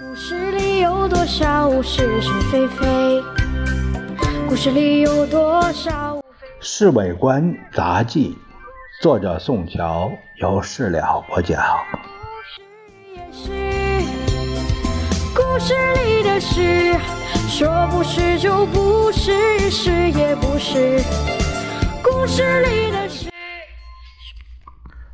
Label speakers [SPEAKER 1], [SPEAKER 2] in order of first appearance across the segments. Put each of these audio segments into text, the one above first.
[SPEAKER 1] 故事里有多少是是非非？故事里有多少？
[SPEAKER 2] 《侍卫官杂记》，作者宋乔，由事了播讲。
[SPEAKER 1] 故事里的事，说不是就不是，是也不是。故事里的事。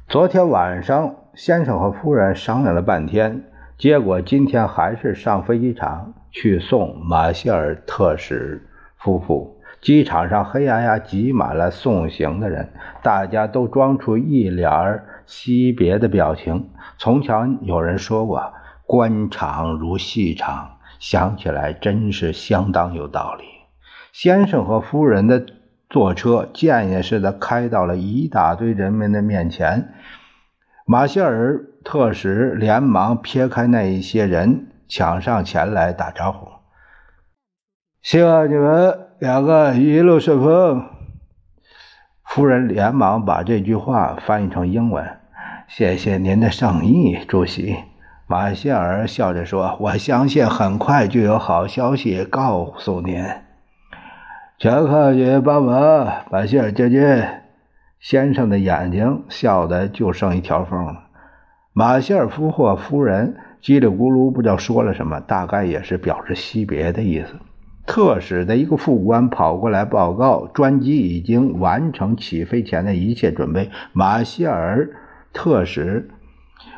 [SPEAKER 2] 昨天晚上，先生和夫人商量了半天，结果今天还是上飞机场去送马歇尔特使夫妇。机场上黑压压挤满了送行的人，大家都装出一脸惜别的表情。从前有人说过“官场如戏场”，想起来真是相当有道理。先生和夫人的。坐车箭也似的开到了一大堆人们的面前，马歇尔特使连忙撇开那一些人，抢上前来打招呼：“希望你们两个一路顺风。”夫人连忙把这句话翻译成英文：“谢谢您的圣意，主席。”马歇尔笑着说：“我相信很快就有好消息告诉您。”全靠您帮忙，马歇尔将军先生的眼睛笑得就剩一条缝了。马歇尔夫或夫人叽里咕噜不知道说了什么，大概也是表示惜别的意思。特使的一个副官跑过来报告，专机已经完成起飞前的一切准备。马歇尔特使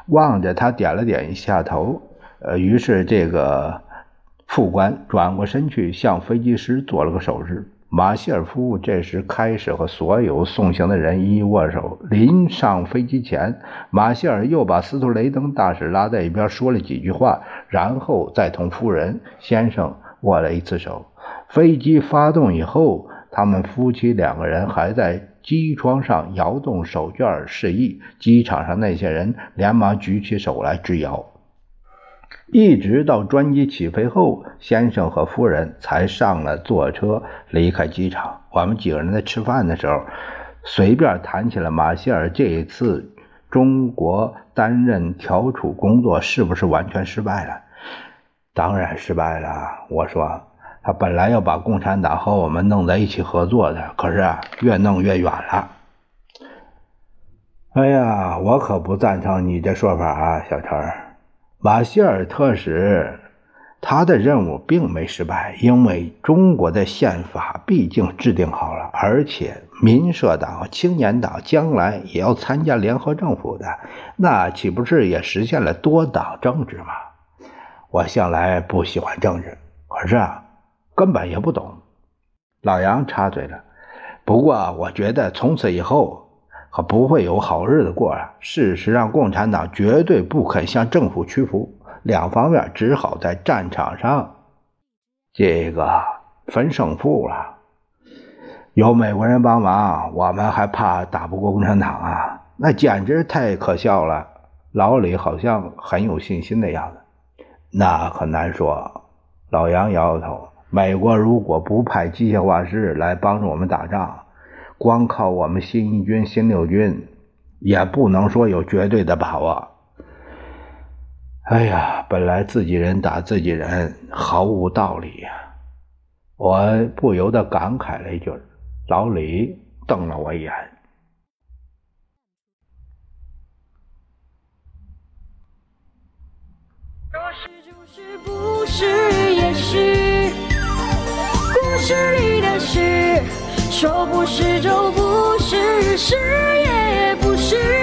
[SPEAKER 2] 望着他点了点一下头，呃，于是这个。副官转过身去，向飞机师做了个手势。马歇尔夫妇这时开始和所有送行的人一一握手。临上飞机前，马歇尔又把斯图雷登大使拉在一边，说了几句话，然后再同夫人、先生握了一次手。飞机发动以后，他们夫妻两个人还在机窗上摇动手绢示意。机场上那些人连忙举起手来直摇。一直到专机起飞后，先生和夫人才上了坐车离开机场。我们几个人在吃饭的时候，随便谈起了马歇尔这一次中国担任调处工作是不是完全失败了？当然失败了。我说，他本来要把共产党和我们弄在一起合作的，可是，越弄越远了。哎呀，我可不赞成你这说法啊，小陈。马歇尔特使，他的任务并没失败，因为中国的宪法毕竟制定好了，而且民社党、青年党将来也要参加联合政府的，那岂不是也实现了多党政治吗？我向来不喜欢政治，可是啊，根本也不懂。老杨插嘴了，不过我觉得从此以后。可不会有好日子过啊！事实上，共产党绝对不肯向政府屈服，两方面只好在战场上这个分胜负了。有美国人帮忙，我们还怕打不过共产党啊？那简直太可笑了！老李好像很有信心的样子。那很难说。老杨摇摇头。美国如果不派机械化师来帮助我们打仗，光靠我们新一军、新六军，也不能说有绝对的把握。哎呀，本来自己人打自己人，毫无道理呀！我不由得感慨了一句。老李瞪了我一眼。
[SPEAKER 1] 是也是，故事里的事。说不是就不是是也不是。